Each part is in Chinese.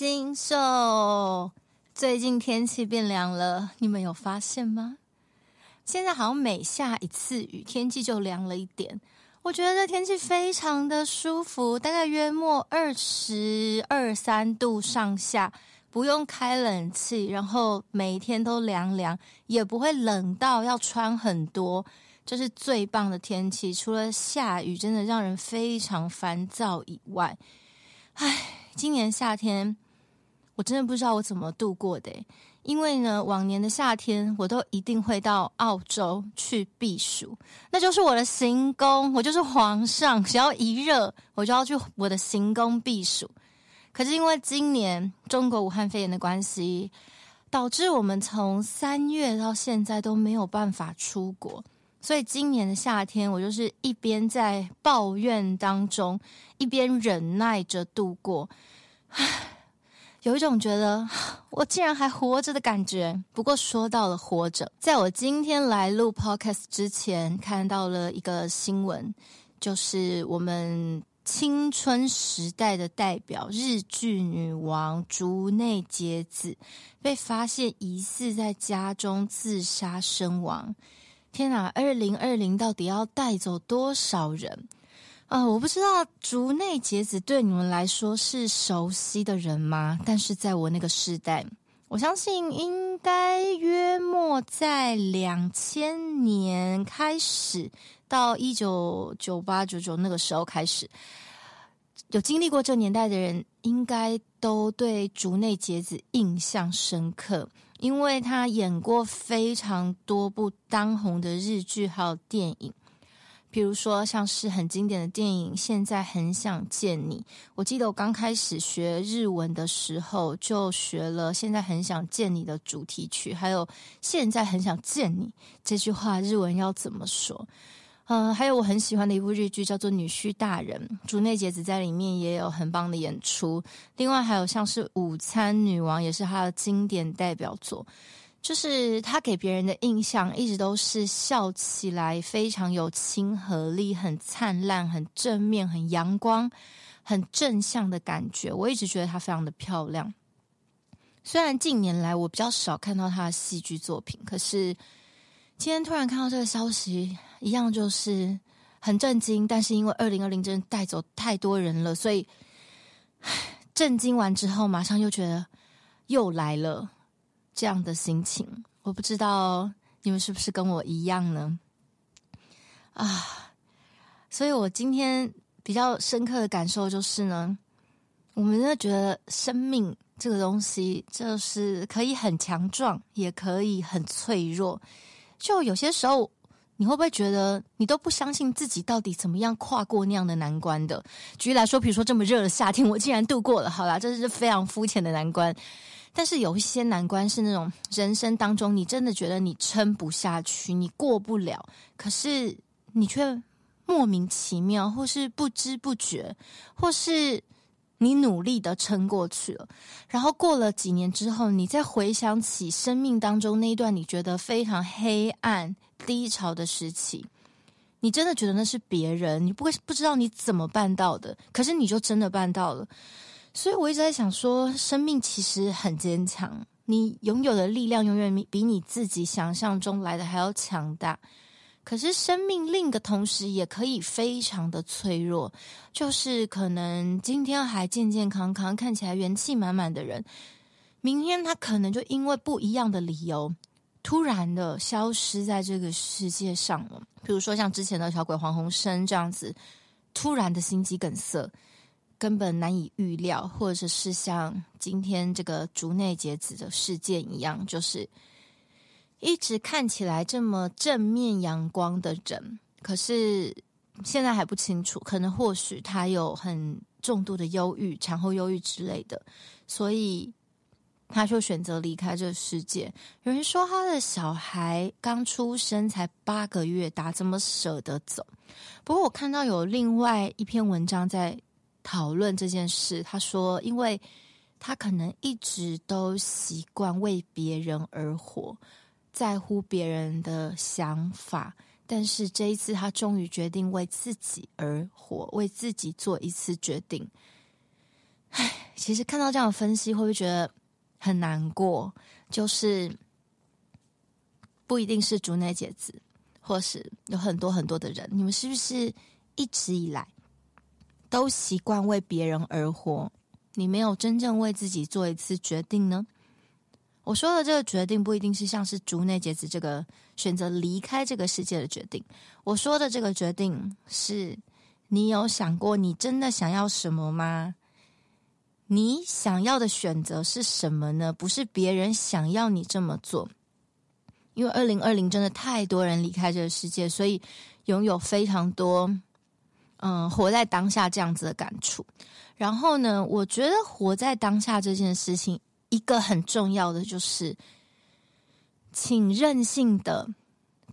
金秀，最近天气变凉了，你们有发现吗？现在好像每下一次雨，天气就凉了一点。我觉得这天气非常的舒服，大概约莫二十二三度上下，不用开冷气，然后每一天都凉凉，也不会冷到要穿很多。这是最棒的天气，除了下雨真的让人非常烦躁以外，唉，今年夏天我真的不知道我怎么度过的。因为呢，往年的夏天我都一定会到澳洲去避暑，那就是我的行宫，我就是皇上，只要一热我就要去我的行宫避暑。可是因为今年中国武汉肺炎的关系，导致我们从三月到现在都没有办法出国。所以今年的夏天，我就是一边在抱怨当中，一边忍耐着度过，唉，有一种觉得 我竟然还活着的感觉。不过说到了活着，在我今天来录 Podcast 之前，看到了一个新闻，就是我们青春时代的代表日剧女王竹内结子被发现疑似在家中自杀身亡。天哪，二零二零到底要带走多少人？呃，我不知道竹内结子对你们来说是熟悉的人吗？但是在我那个时代，我相信应该约莫在两千年开始到一九九八九九那个时候开始，有经历过这年代的人，应该都对竹内结子印象深刻。因为他演过非常多部当红的日剧，还有电影，比如说像是很经典的电影《现在很想见你》。我记得我刚开始学日文的时候，就学了《现在很想见你》的主题曲，还有《现在很想见你》这句话日文要怎么说？嗯，还有我很喜欢的一部日剧叫做《女婿大人》，竹内结子在里面也有很棒的演出。另外还有像是《午餐女王》，也是她的经典代表作。就是她给别人的印象一直都是笑起来非常有亲和力，很灿烂、很正面、很阳光、很正向的感觉。我一直觉得她非常的漂亮。虽然近年来我比较少看到她的戏剧作品，可是。今天突然看到这个消息，一样就是很震惊。但是因为二零二零真的带走太多人了，所以震惊完之后，马上又觉得又来了这样的心情。我不知道你们是不是跟我一样呢？啊，所以我今天比较深刻的感受就是呢，我们真的觉得生命这个东西，就是可以很强壮，也可以很脆弱。就有些时候，你会不会觉得你都不相信自己到底怎么样跨过那样的难关的？举例来说，比如说这么热的夏天，我竟然度过了，好啦，这是非常肤浅的难关。但是有一些难关是那种人生当中，你真的觉得你撑不下去，你过不了，可是你却莫名其妙，或是不知不觉，或是。你努力的撑过去了，然后过了几年之后，你再回想起生命当中那一段你觉得非常黑暗、低潮的时期，你真的觉得那是别人，你不会不知道你怎么办到的，可是你就真的办到了。所以我一直在想说，生命其实很坚强，你拥有的力量永远比你自己想象中来的还要强大。可是生命另一个同时也可以非常的脆弱，就是可能今天还健健康康、看起来元气满满的人，明天他可能就因为不一样的理由，突然的消失在这个世界上了。比如说像之前的小鬼黄鸿升这样子，突然的心肌梗塞，根本难以预料，或者是像今天这个竹内结子的事件一样，就是。一直看起来这么正面阳光的人，可是现在还不清楚，可能或许他有很重度的忧郁、产后忧郁之类的，所以他就选择离开这个世界。有人说他的小孩刚出生才八个月大，怎么舍得走？不过我看到有另外一篇文章在讨论这件事，他说，因为他可能一直都习惯为别人而活。在乎别人的想法，但是这一次他终于决定为自己而活，为自己做一次决定。唉，其实看到这样的分析，会不会觉得很难过？就是不一定是竹内结子，或是有很多很多的人，你们是不是一直以来都习惯为别人而活？你没有真正为自己做一次决定呢？我说的这个决定，不一定是像是竹内结子这个选择离开这个世界的决定。我说的这个决定，是你有想过你真的想要什么吗？你想要的选择是什么呢？不是别人想要你这么做，因为二零二零真的太多人离开这个世界，所以拥有非常多，嗯，活在当下这样子的感触。然后呢，我觉得活在当下这件事情，一个很重要的就是，请任性的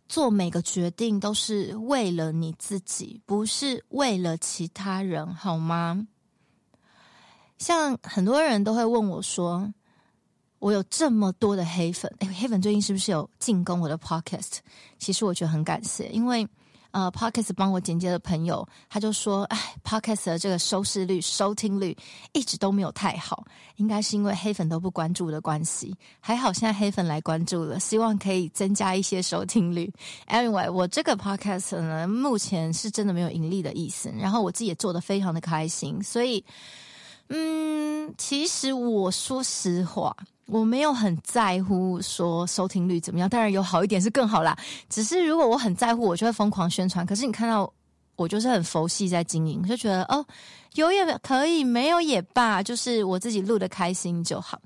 做每个决定，都是为了你自己，不是为了其他人，好吗？像很多人都会问我说：“我有这么多的黑粉，诶，黑粉最近是不是有进攻我的 podcast？” 其实我觉得很感谢，因为。呃，Podcast 帮我剪接的朋友，他就说：“哎，Podcast 的这个收视率、收听率一直都没有太好，应该是因为黑粉都不关注的关系。还好现在黑粉来关注了，希望可以增加一些收听率。Anyway，我这个 Podcast 呢，目前是真的没有盈利的意思，然后我自己也做得非常的开心，所以，嗯，其实我说实话。”我没有很在乎说收听率怎么样，当然有好一点是更好啦。只是如果我很在乎，我就会疯狂宣传。可是你看到我就是很佛系在经营，就觉得哦，有也可以，没有也罢，就是我自己录得开心就好。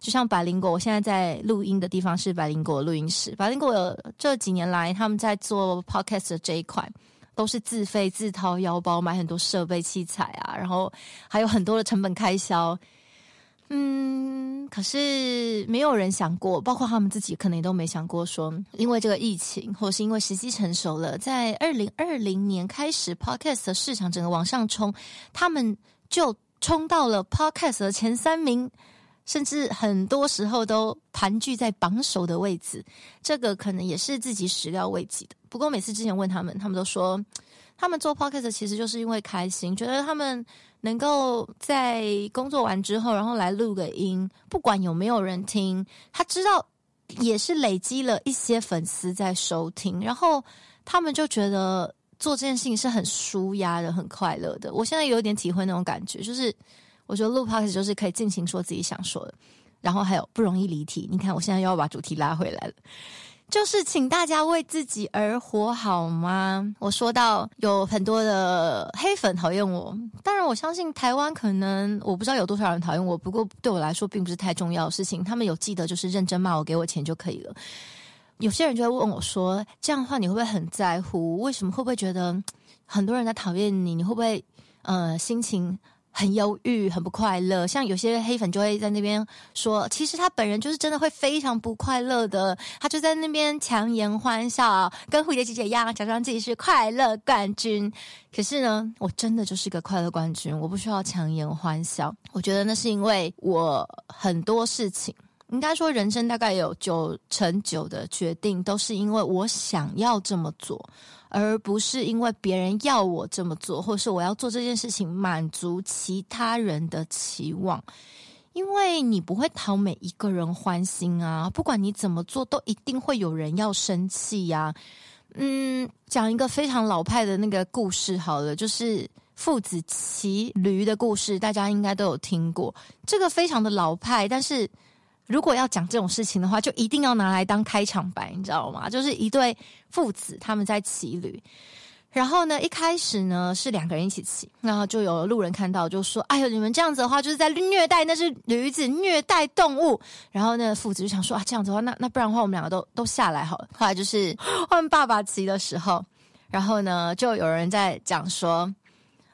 就像百灵果，我现在在录音的地方是百灵果录音室。百灵果有这几年来他们在做 podcast 的这一块，都是自费自掏腰包买很多设备器材啊，然后还有很多的成本开销。嗯，可是没有人想过，包括他们自己，可能也都没想过说，因为这个疫情，或是因为时机成熟了，在二零二零年开始，Podcast 的市场整个往上冲，他们就冲到了 Podcast 的前三名，甚至很多时候都盘踞在榜首的位置。这个可能也是自己始料未及的。不过每次之前问他们，他们都说，他们做 Podcast 其实就是因为开心，觉得他们。能够在工作完之后，然后来录个音，不管有没有人听，他知道也是累积了一些粉丝在收听，然后他们就觉得做这件事情是很舒压的、很快乐的。我现在有点体会那种感觉，就是我觉得录 podcast 就是可以尽情说自己想说的，然后还有不容易离题。你看，我现在又要把主题拉回来了。就是请大家为自己而活，好吗？我说到有很多的黑粉讨厌我，当然我相信台湾可能我不知道有多少人讨厌我，不过对我来说并不是太重要的事情。他们有记得就是认真骂我，给我钱就可以了。有些人就会问我说：“这样的话你会不会很在乎？为什么会不会觉得很多人在讨厌你？你会不会呃心情？”很忧郁，很不快乐。像有些黑粉就会在那边说，其实他本人就是真的会非常不快乐的。他就在那边强颜欢笑，跟蝴蝶姐姐一样，假装自己是快乐冠军。可是呢，我真的就是个快乐冠军，我不需要强颜欢笑。我觉得那是因为我很多事情，应该说人生大概有九成九的决定，都是因为我想要这么做。而不是因为别人要我这么做，或是我要做这件事情满足其他人的期望，因为你不会讨每一个人欢心啊，不管你怎么做，都一定会有人要生气呀。嗯，讲一个非常老派的那个故事好了，就是父子骑驴的故事，大家应该都有听过。这个非常的老派，但是。如果要讲这种事情的话，就一定要拿来当开场白，你知道吗？就是一对父子他们在骑驴，然后呢，一开始呢是两个人一起骑，然后就有路人看到就说：“哎呦，你们这样子的话，就是在虐待那只驴子，虐待动物。”然后呢，父子就想说：“啊，这样子的话，那那不然的话，我们两个都 都下来好了。”后来就是换爸爸骑的时候，然后呢，就有人在讲说。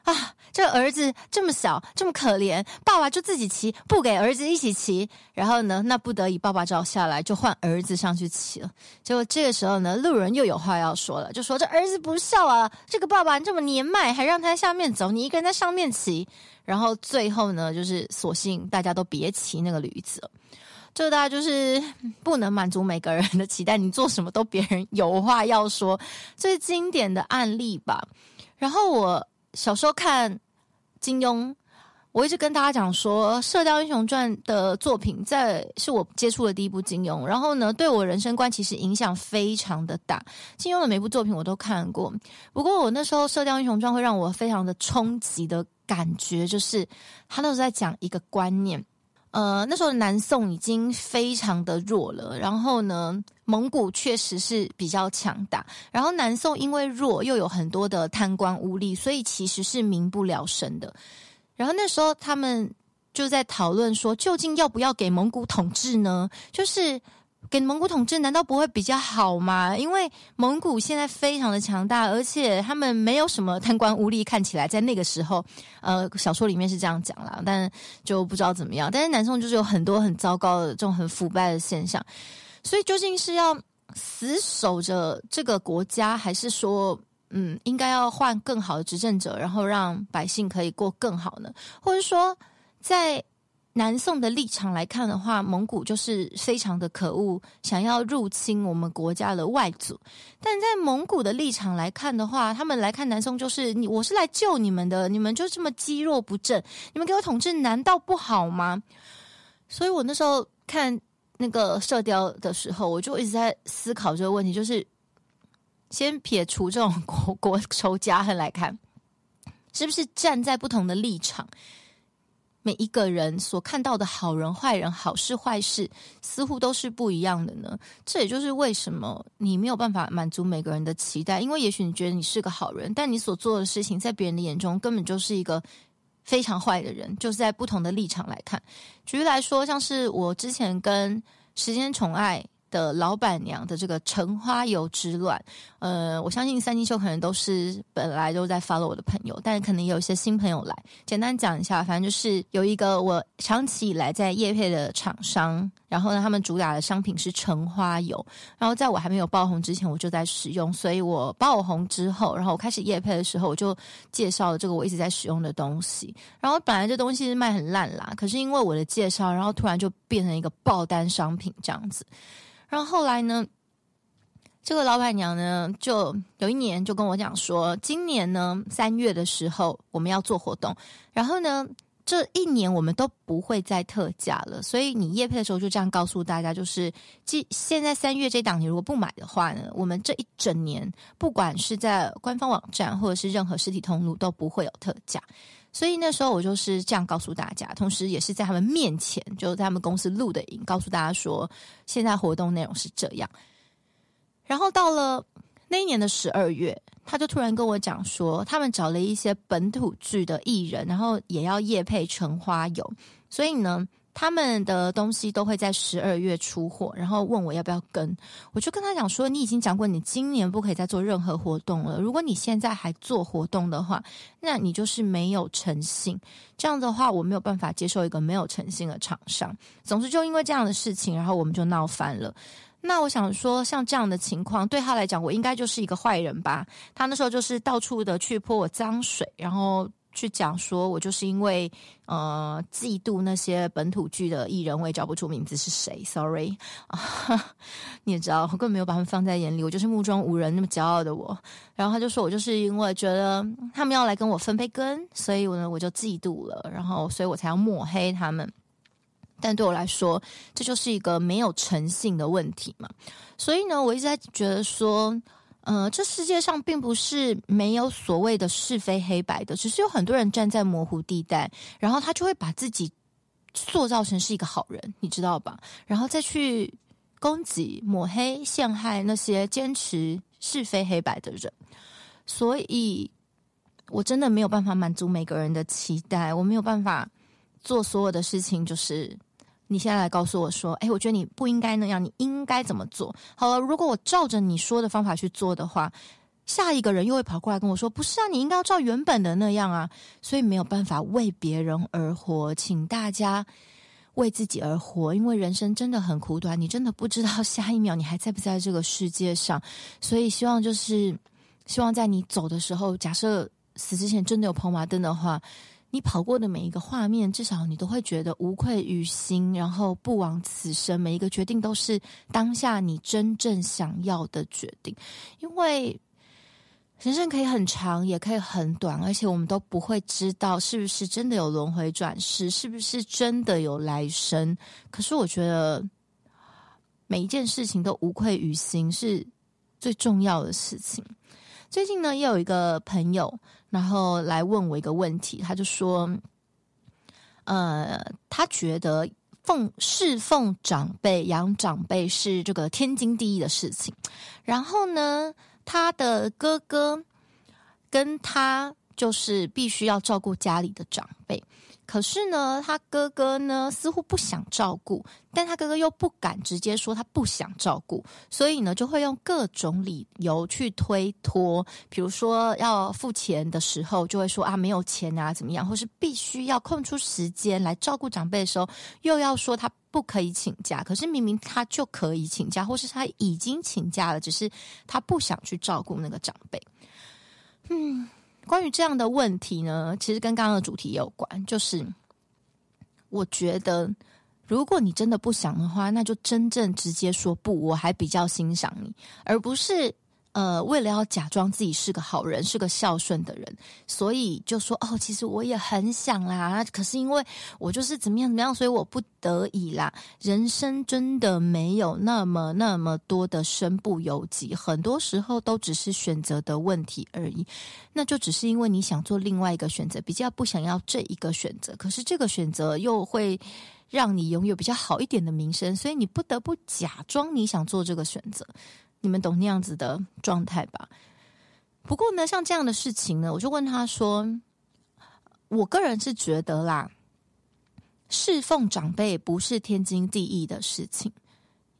啊，这儿子这么小，这么可怜，爸爸就自己骑，不给儿子一起骑。然后呢，那不得已，爸爸只好下来，就换儿子上去骑了。结果这个时候呢，路人又有话要说了，就说这儿子不孝啊，这个爸爸这么年迈，还让他下面走，你一个人在上面骑。然后最后呢，就是索性大家都别骑那个驴子了。这大家就是 不能满足每个人的期待，你做什么都别人有话要说，最经典的案例吧。然后我。小时候看金庸，我一直跟大家讲说，《射雕英雄传》的作品在是我接触的第一部金庸，然后呢，对我人生观其实影响非常的大。金庸的每部作品我都看过，不过我那时候《射雕英雄传》会让我非常的冲击的感觉，就是他那时候在讲一个观念。呃，那时候南宋已经非常的弱了，然后呢，蒙古确实是比较强大，然后南宋因为弱，又有很多的贪官污吏，所以其实是民不聊生的。然后那时候他们就在讨论说，究竟要不要给蒙古统治呢？就是。给蒙古统治难道不会比较好吗？因为蒙古现在非常的强大，而且他们没有什么贪官污吏，看起来在那个时候，呃，小说里面是这样讲啦，但就不知道怎么样。但是南宋就是有很多很糟糕的这种很腐败的现象，所以究竟是要死守着这个国家，还是说，嗯，应该要换更好的执政者，然后让百姓可以过更好呢？或者说，在南宋的立场来看的话，蒙古就是非常的可恶，想要入侵我们国家的外族。但在蒙古的立场来看的话，他们来看南宋就是你，我是来救你们的，你们就这么积弱不振，你们给我统治难道不好吗？所以我那时候看那个射雕的时候，我就一直在思考这个问题，就是先撇除这种国国仇家恨来看，是不是站在不同的立场？每一个人所看到的好人坏人、好事坏事，似乎都是不一样的呢。这也就是为什么你没有办法满足每个人的期待，因为也许你觉得你是个好人，但你所做的事情在别人的眼中根本就是一个非常坏的人。就是在不同的立场来看，举例来说，像是我之前跟时间宠爱。的老板娘的这个橙花油之乱，呃，我相信三金秀可能都是本来都在 follow 我的朋友，但是可能有一些新朋友来。简单讲一下，反正就是有一个我长期以来在业配的厂商，然后呢，他们主打的商品是橙花油，然后在我还没有爆红之前，我就在使用，所以我爆红之后，然后我开始夜配的时候，我就介绍了这个我一直在使用的东西。然后本来这东西是卖很烂啦，可是因为我的介绍，然后突然就变成一个爆单商品这样子。然后后来呢，这个老板娘呢，就有一年就跟我讲说，今年呢三月的时候我们要做活动，然后呢这一年我们都不会再特价了，所以你业配的时候就这样告诉大家，就是即现在三月这档你如果不买的话呢，我们这一整年不管是在官方网站或者是任何实体通路都不会有特价。所以那时候我就是这样告诉大家，同时也是在他们面前，就在他们公司录的影，告诉大家说现在活动内容是这样。然后到了那一年的十二月，他就突然跟我讲说，他们找了一些本土剧的艺人，然后也要业配橙花油，所以呢。他们的东西都会在十二月出货，然后问我要不要跟，我就跟他讲说，你已经讲过你今年不可以再做任何活动了。如果你现在还做活动的话，那你就是没有诚信。这样的话，我没有办法接受一个没有诚信的厂商。总之，就因为这样的事情，然后我们就闹翻了。那我想说，像这样的情况对他来讲，我应该就是一个坏人吧？他那时候就是到处的去泼我脏水，然后。去讲说，我就是因为呃嫉妒那些本土剧的艺人，我也叫不出名字是谁，sorry 啊，你也知道，我根本没有把他们放在眼里，我就是目中无人那么骄傲的我。然后他就说我就是因为觉得他们要来跟我分杯羹，所以我呢我就嫉妒了，然后所以我才要抹黑他们。但对我来说，这就是一个没有诚信的问题嘛。所以呢，我一直在觉得说。呃，这世界上并不是没有所谓的是非黑白的，只是有很多人站在模糊地带，然后他就会把自己塑造成是一个好人，你知道吧？然后再去攻击、抹黑、陷害那些坚持是非黑白的人。所以，我真的没有办法满足每个人的期待，我没有办法做所有的事情，就是。你现在来告诉我说，哎，我觉得你不应该那样，你应该怎么做？好了，如果我照着你说的方法去做的话，下一个人又会跑过来跟我说，不是啊，你应该要照原本的那样啊。所以没有办法为别人而活，请大家为自己而活，因为人生真的很苦短，你真的不知道 下一秒你还在不在这个世界上。所以希望就是希望在你走的时候，假设死之前真的有跑马灯的话。你跑过的每一个画面，至少你都会觉得无愧于心，然后不枉此生。每一个决定都是当下你真正想要的决定。因为人生可以很长，也可以很短，而且我们都不会知道是不是真的有轮回转世，是不是真的有来生。可是我觉得每一件事情都无愧于心，是最重要的事情。最近呢，也有一个朋友，然后来问我一个问题，他就说，呃，他觉得奉侍奉长辈、养长辈是这个天经地义的事情。然后呢，他的哥哥跟他就是必须要照顾家里的长辈。可是呢，他哥哥呢似乎不想照顾，但他哥哥又不敢直接说他不想照顾，所以呢就会用各种理由去推脱，比如说要付钱的时候就会说啊没有钱啊怎么样，或是必须要空出时间来照顾长辈的时候，又要说他不可以请假，可是明明他就可以请假，或是他已经请假了，只是他不想去照顾那个长辈。嗯。关于这样的问题呢，其实跟刚刚的主题有关，就是我觉得，如果你真的不想的话，那就真正直接说不，我还比较欣赏你，而不是。呃，为了要假装自己是个好人，是个孝顺的人，所以就说哦，其实我也很想啦，可是因为我就是怎么样怎么样，所以我不得已啦。人生真的没有那么那么多的身不由己，很多时候都只是选择的问题而已。那就只是因为你想做另外一个选择，比较不想要这一个选择，可是这个选择又会让你拥有比较好一点的名声，所以你不得不假装你想做这个选择。你们懂那样子的状态吧？不过呢，像这样的事情呢，我就问他说：“我个人是觉得啦，侍奉长辈不是天经地义的事情，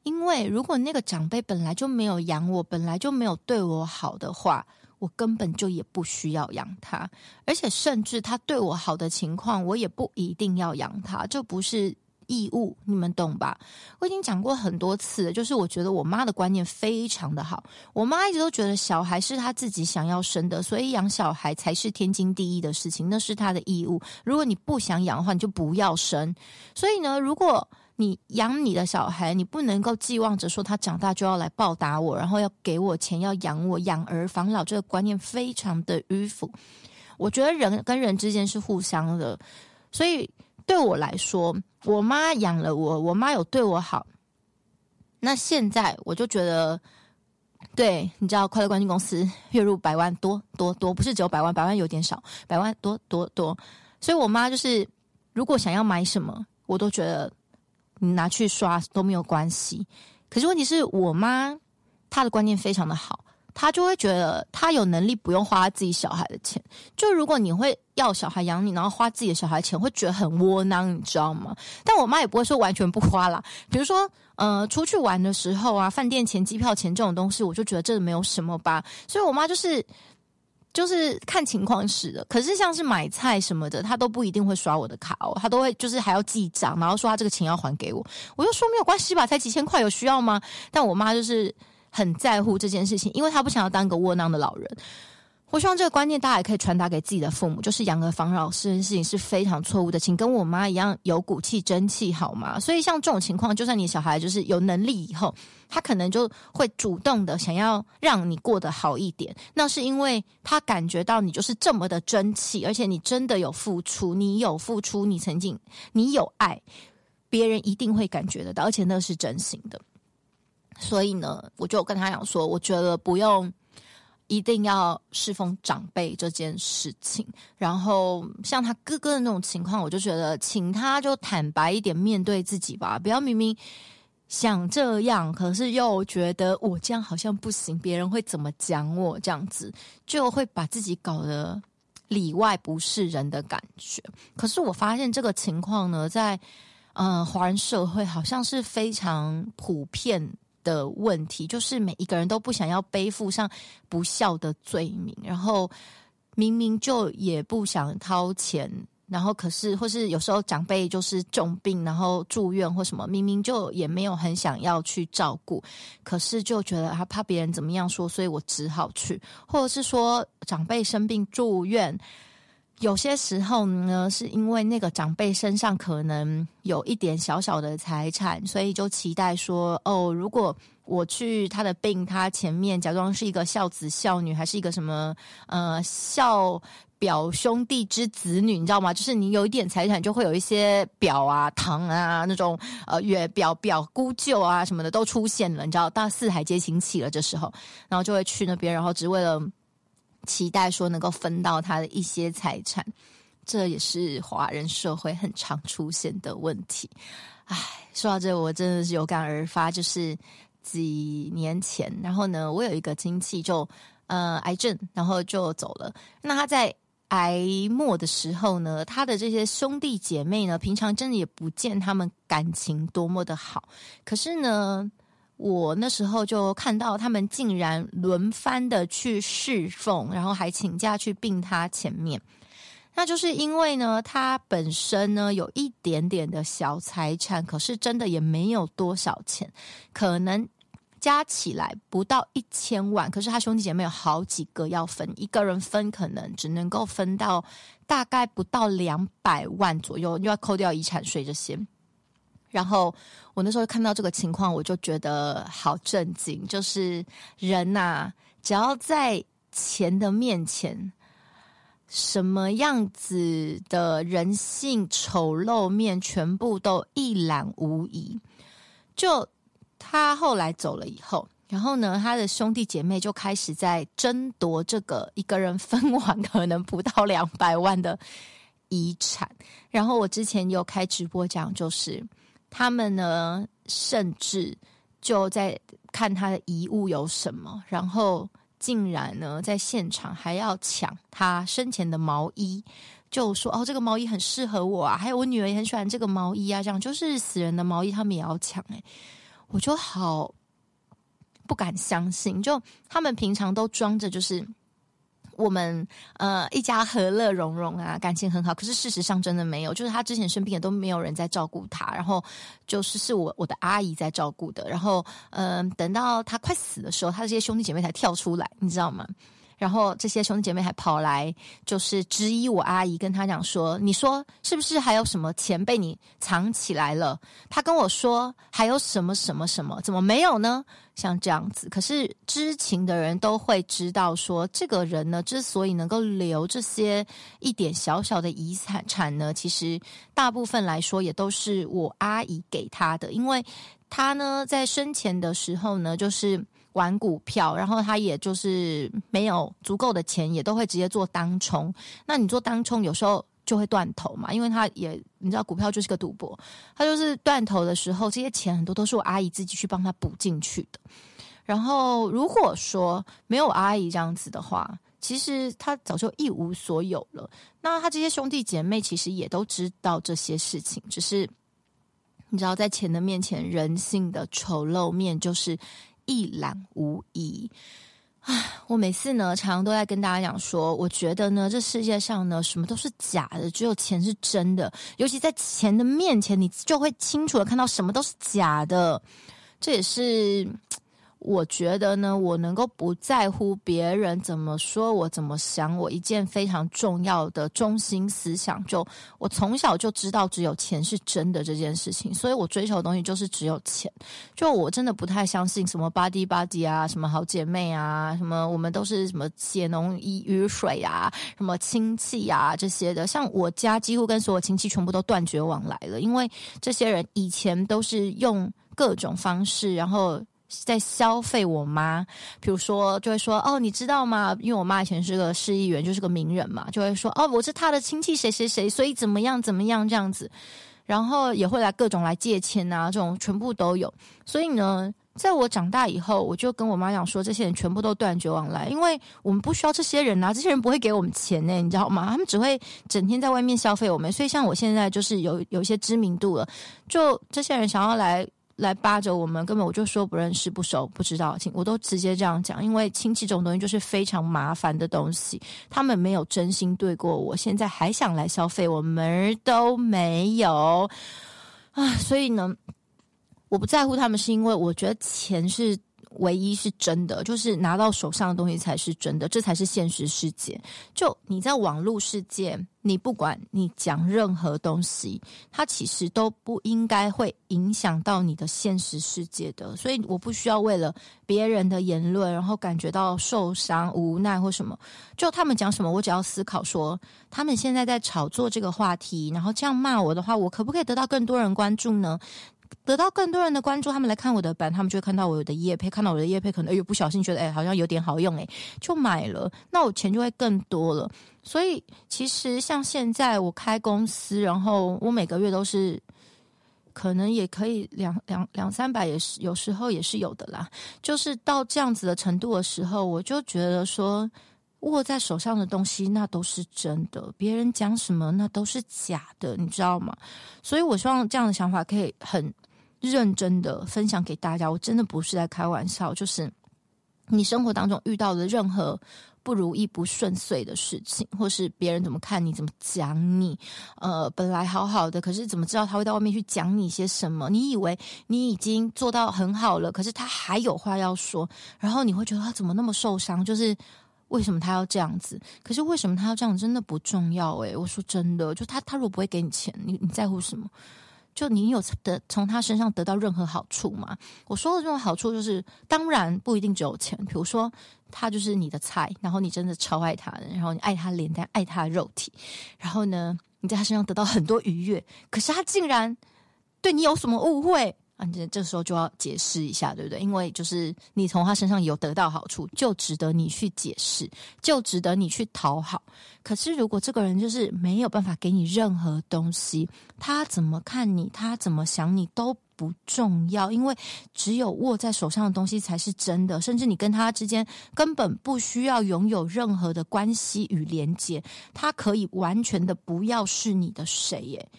因为如果那个长辈本来就没有养我，本来就没有对我好的话，我根本就也不需要养他，而且甚至他对我好的情况，我也不一定要养他，这不是。”义务，你们懂吧？我已经讲过很多次，就是我觉得我妈的观念非常的好。我妈一直都觉得小孩是她自己想要生的，所以养小孩才是天经地义的事情，那是她的义务。如果你不想养的话，你就不要生。所以呢，如果你养你的小孩，你不能够寄望着说他长大就要来报答我，然后要给我钱，要养我，养儿防老，这个观念非常的迂腐。我觉得人跟人之间是互相的，所以。对我来说，我妈养了我，我妈有对我好。那现在我就觉得，对，你知道，快乐冠军公司 月入百万多多多，不是只有百万，百万有点少，百万多多多。所以我妈就是，如果想要买什么，我都觉得你拿去刷都没有关系。可是问题是我妈她的观念非常的好。他就会觉得他有能力不用花自己小孩的钱。就如果你会要小孩养你，然后花自己的小孩钱，会觉得很窝囊，你知道吗？但我妈也不会说完全不花啦。比如说，呃，出去玩的时候啊，饭店钱、机票钱这种东西，我就觉得这没有什么吧。所以我妈就是就是看情况使的。可是像是买菜什么的，她都不一定会刷我的卡哦，她都会就是还要记账，然后说她这个钱要还给我。我就说没有关系吧，才几千块，有需要吗？但我妈就是。很在乎这件事情，因为他不想要当个窝囊的老人。我希望这个观念大家也可以传达给自己的父母，就是养儿防老这件事情是非常错误的，请跟我妈一样有骨气争气好吗？所以像这种情况，就算你小孩就是有能力以后，他可能就会主动的想要让你过得好一点，那是因为他感觉到你就是这么的争气，而且你真的有付出，你有付出，你曾经你有爱，别人一定会感觉得到，而且那是真心的。所以呢，我就跟他讲说，我觉得不用一定要侍奉长辈这件事情。然后像他哥哥的那种情况，我就觉得请他就坦白一点面对自己吧，不要明明想这样，可是又觉得我这样好像不行，别人会怎么讲我这样子，就会把自己搞得里外不是人的感觉。可是我发现这个情况呢，在嗯华人社会好像是非常普遍的问题就是每一个人都不想要背负上不孝的罪名，然后明明就也不想掏钱，然后可是或是有时候长辈就是重病，然后住院或什么，明明就也没有很想要去照顾，可是就觉得他怕别人怎么样说，所以我只好去，或者是说长辈生病住院。有些时候呢，是因为那个长辈身上可能有一点小小的财产，所以就期待说，哦，如果我去他的病他前面假装是一个孝子孝女，还是一个什么呃孝表兄弟之子女，你知道吗？就是你有一点财产，就会有一些表啊、堂啊那种呃远表表姑舅啊什么的都出现了，你知道，到四海皆亲戚了，这时候，然后就会去那边，然后只为了。期待说能够分到他的一些财产，这也是华人社会很常出现的问题。唉，说到这，我真的是有感而发。就是几年前，然后呢，我有一个亲戚就呃癌症，然后就走了。那他在癌末的时候呢，他的这些兄弟姐妹呢，平常真的也不见他们感情多么的好，可是呢。我那时候就看到他们竟然轮番的去侍奉，然后还请假去病他前面。那就是因为呢，他本身呢有一点点的小财产，可是真的也没有多少钱，可能加起来不到一千万。可是他兄弟姐妹有好几个要分，一个人分可能只能够分到大概不到两百万左右，又要扣掉遗产税这些。然后我那时候看到这个情况，我就觉得好震惊。就是人呐、啊，只要在钱的面前，什么样子的人性丑陋面，全部都一览无遗。就他后来走了以后，然后呢，他的兄弟姐妹就开始在争夺这个一个人分完可能不到两百万的遗产。然后我之前有开直播讲，就是。他们呢，甚至就在看他的遗物有什么，然后竟然呢，在现场还要抢他生前的毛衣，就说：“哦，这个毛衣很适合我啊！”还有我女儿也很喜欢这个毛衣啊，这样就是死人的毛衣，他们也要抢哎，我就好不敢相信，就他们平常都装着就是。我们呃一家和乐融融啊，感情很好。可是事实上真的没有，就是他之前生病也都没有人在照顾他，然后就是是我我的阿姨在照顾的。然后嗯、等到他快死的时候，他这些兄弟姐妹才跳出来，你知道吗？然后这些兄弟姐妹还跑来，就是质疑我阿姨，跟他讲说：“你说是不是还有什么钱被你藏起来了？”他跟我说：“还有什么什么什么，怎么没有呢？”像这样子，可是知情的人都会知道说，这个人呢，之所以能够留这些一点小小的遗产产呢，其实大部分来说也都是我阿姨给他的，因为他呢在生前的时候呢，就是。玩股票，然后他也就是没有足够的钱，也都会直接做当冲。那你做当冲，有时候就会断头嘛，因为他也你知道，股票就是个赌博。他就是断头的时候，这些钱很多都是我阿姨自己去帮他补进去的。然后如果说没有阿姨这样子的话，其实他早就一无所有了。那他这些兄弟姐妹其实也都知道这些事情，只是你知道，在钱的面前，人性的丑陋面就是。一览无遗啊！我每次呢，常常都在跟大家讲说，我觉得呢，这世界上呢，什么都是假的，只有钱是真的。尤其在钱的面前，你就会清楚的看到什么都是假的。这也是。我觉得呢，我能够不在乎别人怎么说，我怎么想，我一件非常重要的中心思想，就我从小就知道只有钱是真的这件事情，所以我追求的东西就是只有钱。就我真的不太相信什么 buddy buddy 啊，什么好姐妹啊，什么我们都是什么血浓于水啊，什么亲戚啊这些的。像我家几乎跟所有亲戚全部都断绝往来了，因为这些人以前都是用各种方式，然后。在消费我妈，比如说就会说哦，你知道吗？因为我妈以前是个市议员，就是个名人嘛，就会说哦，我是她的亲戚谁谁谁，所以怎么样怎么样这样子，然后也会来各种来借钱啊，这种全部都有。所以呢，在我长大以后，我就跟我妈讲说，这些人全部都断绝往来，因为我们不需要这些人啊，这些人不会给我们钱呢，你知道吗？他们只会整天在外面消费我们。所以像我现在就是有有一些知名度了，就这些人想要来。来扒着我们，根本我就说不认识、不熟、不知道，亲，我都直接这样讲。因为亲戚这种东西就是非常麻烦的东西，他们没有真心对过我，现在还想来消费，我门儿都没有啊！所以呢，我不在乎他们，是因为我觉得钱是唯一是真的，就是拿到手上的东西才是真的，这才是现实世界。就你在网络世界，你不管你讲任何东西，它其实都不应该会影响到你的现实世界的。所以我不需要为了别人的言论，然后感觉到受伤、无奈或什么。就他们讲什么，我只要思考说，他们现在在炒作这个话题，然后这样骂我的话，我可不可以得到更多人关注呢？得到更多人的关注，他们来看我的版，他们就会看到我的业配，看到我的业配，可能哎不小心觉得哎好像有点好用哎，就买了，那我钱就会更多了。所以其实像现在我开公司，然后我每个月都是可能也可以两两两三百，也是有时候也是有的啦。就是到这样子的程度的时候，我就觉得说握在手上的东西那都是真的，别人讲什么那都是假的，你知道吗？所以我希望这样的想法可以很。认真的分享给大家，我真的不是在开玩笑。就是你生活当中遇到的任何不如意、不顺遂的事情，或是别人怎么看你、怎么讲你，呃，本来好好的，可是怎么知道他会到外面去讲你些什么？你以为你已经做到很好了，可是他还有话要说，然后你会觉得他怎么那么受伤？就是为什么他要这样子？可是为什么他要这样？真的不重要诶，我说真的，就他他如果不会给你钱，你你在乎什么？就你有得从他身上得到任何好处吗？我说的这种好处，就是当然不一定只有钱。比如说，他就是你的菜，然后你真的超爱他，然后你爱他脸蛋，爱他的肉体，然后呢，你在他身上得到很多愉悦，可是他竟然对你有什么误会？啊，这这时候就要解释一下，对不对？因为就是你从他身上有得到好处，就值得你去解释，就值得你去讨好。可是如果这个人就是没有办法给你任何东西，他怎么看你，他怎么想你都不重要，因为只有握在手上的东西才是真的。甚至你跟他之间根本不需要拥有任何的关系与连接，他可以完全的不要是你的谁耶。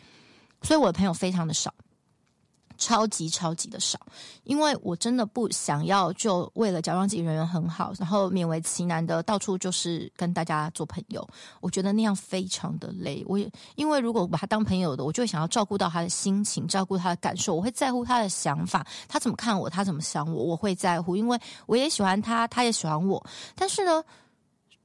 所以我的朋友非常的少。超级超级的少，因为我真的不想要就为了假装自己人缘很好，然后勉为其难的到处就是跟大家做朋友。我觉得那样非常的累。我也因为如果把他当朋友的，我就想要照顾到他的心情，照顾他的感受，我会在乎他的想法，他怎么看我，他怎么想我，我会在乎，因为我也喜欢他，他也喜欢我。但是呢，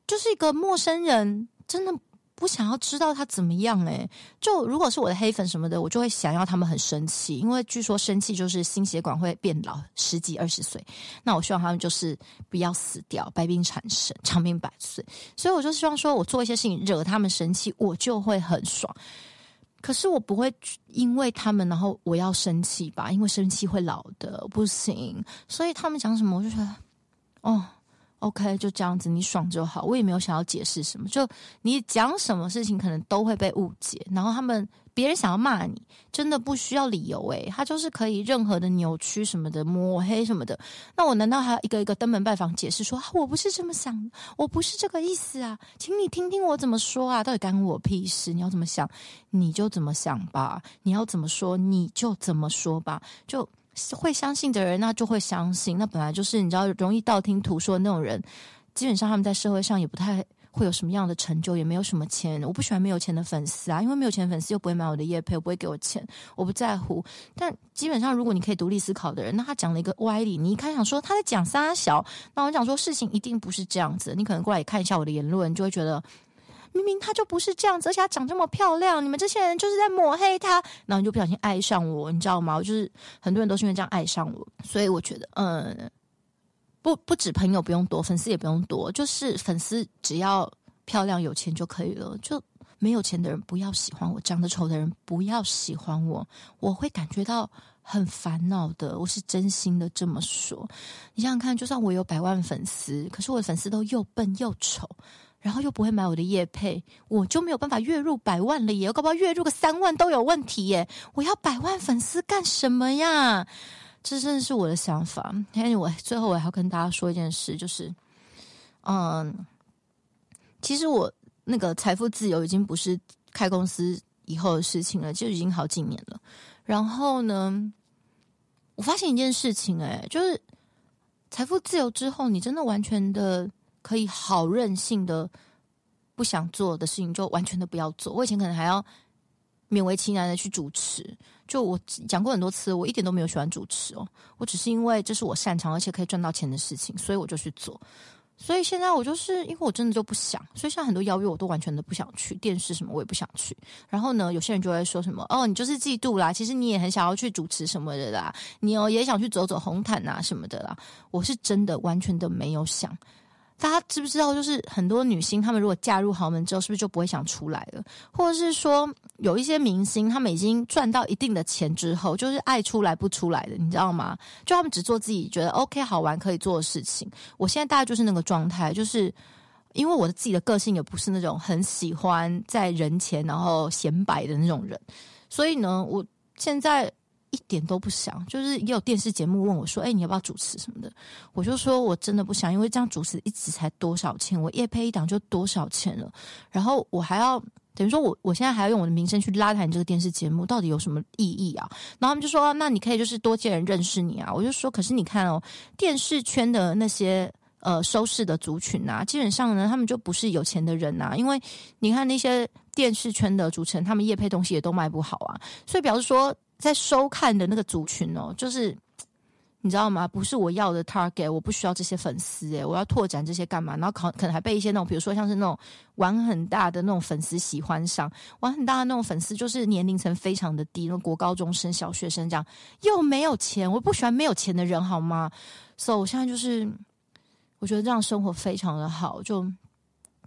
就是一个陌生人，真的。不想要知道他怎么样诶，就如果是我的黑粉什么的，我就会想要他们很生气，因为据说生气就是心血管会变老十几二十岁。那我希望他们就是不要死掉，百病缠身，长命百岁。所以我就希望说，我做一些事情惹他们生气，我就会很爽。可是我不会因为他们，然后我要生气吧？因为生气会老的，不行。所以他们讲什么，我就觉得，哦。OK，就这样子，你爽就好。我也没有想要解释什么，就你讲什么事情可能都会被误解。然后他们别人想要骂你，真的不需要理由诶，他就是可以任何的扭曲什么的、抹黑什么的。那我难道还要一个一个登门拜访解释说啊，我不是这么想，我不是这个意思啊？请你听听我怎么说啊？到底干我屁事？你要怎么想你就怎么想吧，你要怎么说你就怎么说吧，就。会相信的人，那就会相信。那本来就是你知道，容易道听途说的那种人，基本上他们在社会上也不太会有什么样的成就，也没有什么钱。我不喜欢没有钱的粉丝啊，因为没有钱的粉丝又不会买我的业配，不会给我钱，我不在乎。但基本上，如果你可以独立思考的人，那他讲了一个歪理，你一看想说他在讲三小，那我讲说事情一定不是这样子。你可能过来看一下我的言论，就会觉得。明明他就不是这样子，而且他长这么漂亮，你们这些人就是在抹黑他，然后你就不小心爱上我，你知道吗？就是很多人都是因为这样爱上我，所以我觉得，嗯，不不止朋友不用多，粉丝也不用多，就是粉丝只要漂亮有钱就可以了。就没有钱的人不要喜欢我，长得丑的人不要喜欢我，我会感觉到很烦恼的。我是真心的这么说。你想想看，就算我有百万粉丝，可是我的粉丝都又笨又丑。然后又不会买我的业配，我就没有办法月入百万了耶！我搞不好月入个三万都有问题耶！我要百万粉丝干什么呀？这真的是我的想法。Anyway，最后我还要跟大家说一件事，就是，嗯，其实我那个财富自由已经不是开公司以后的事情了，就已经好几年了。然后呢，我发现一件事情，哎，就是财富自由之后，你真的完全的。可以好任性的不想做的事情就完全的不要做。我以前可能还要勉为其难的去主持。就我讲过很多次，我一点都没有喜欢主持哦，我只是因为这是我擅长而且可以赚到钱的事情，所以我就去做。所以现在我就是因为我真的就不想，所以像很多邀约我都完全的不想去，电视什么我也不想去。然后呢，有些人就会说什么哦，你就是嫉妒啦，其实你也很想要去主持什么的啦，你哦也想去走走红毯啊什么的啦。我是真的完全的没有想。大家知不知道，就是很多女星，她们如果嫁入豪门之后，是不是就不会想出来了？或者是说，有一些明星，他们已经赚到一定的钱之后，就是爱出来不出来的，你知道吗？就他们只做自己觉得 OK 好玩可以做的事情。我现在大概就是那个状态，就是因为我的自己的个性也不是那种很喜欢在人前然后显摆的那种人，所以呢，我现在。一点都不想，就是也有电视节目问我说：“哎、你要不要主持什么的？”我就说：“我真的不想，因为这样主持一直才多少钱，我夜配一档就多少钱了，然后我还要等于说我我现在还要用我的名声去拉抬你这个电视节目，到底有什么意义啊？”然后他们就说：“那你可以就是多见人认识你啊。”我就说：“可是你看哦，电视圈的那些呃收视的族群啊，基本上呢，他们就不是有钱的人呐、啊，因为你看那些电视圈的主持人，他们业配东西也都卖不好啊，所以表示说。”在收看的那个族群哦，就是你知道吗？不是我要的 target，我不需要这些粉丝诶，我要拓展这些干嘛？然后可可能还被一些那种，比如说像是那种玩很大的那种粉丝喜欢上，玩很大的那种粉丝，就是年龄层非常的低，那国高中生、小学生这样，又没有钱，我不喜欢没有钱的人，好吗？所以我现在就是，我觉得这样生活非常的好，就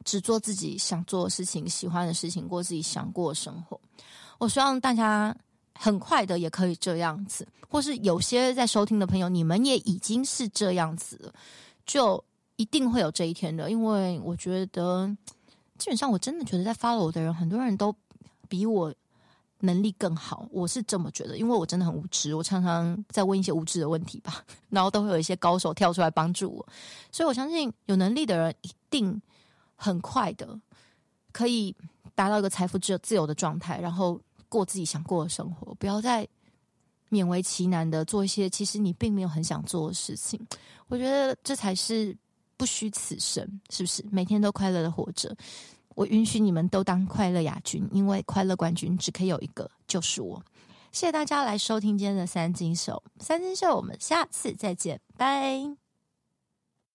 只做自己想做的事情、喜欢的事情，过自己想过的生活。我希望大家。很快的也可以这样子，或是有些在收听的朋友，你们也已经是这样子了，就一定会有这一天的。因为我觉得，基本上我真的觉得在 follow 我的人，很多人都比我能力更好，我是这么觉得。因为我真的很无知，我常常在问一些无知的问题吧，然后都会有一些高手跳出来帮助我，所以我相信有能力的人一定很快的可以达到一个财富自由自由的状态，然后。过自己想过的生活，不要再勉为其难的做一些其实你并没有很想做的事情。我觉得这才是不虚此生，是不是？每天都快乐的活着。我允许你们都当快乐亚军，因为快乐冠军只可以有一个，就是我。谢谢大家来收听今天的三金秀，三金秀，我们下次再见，拜。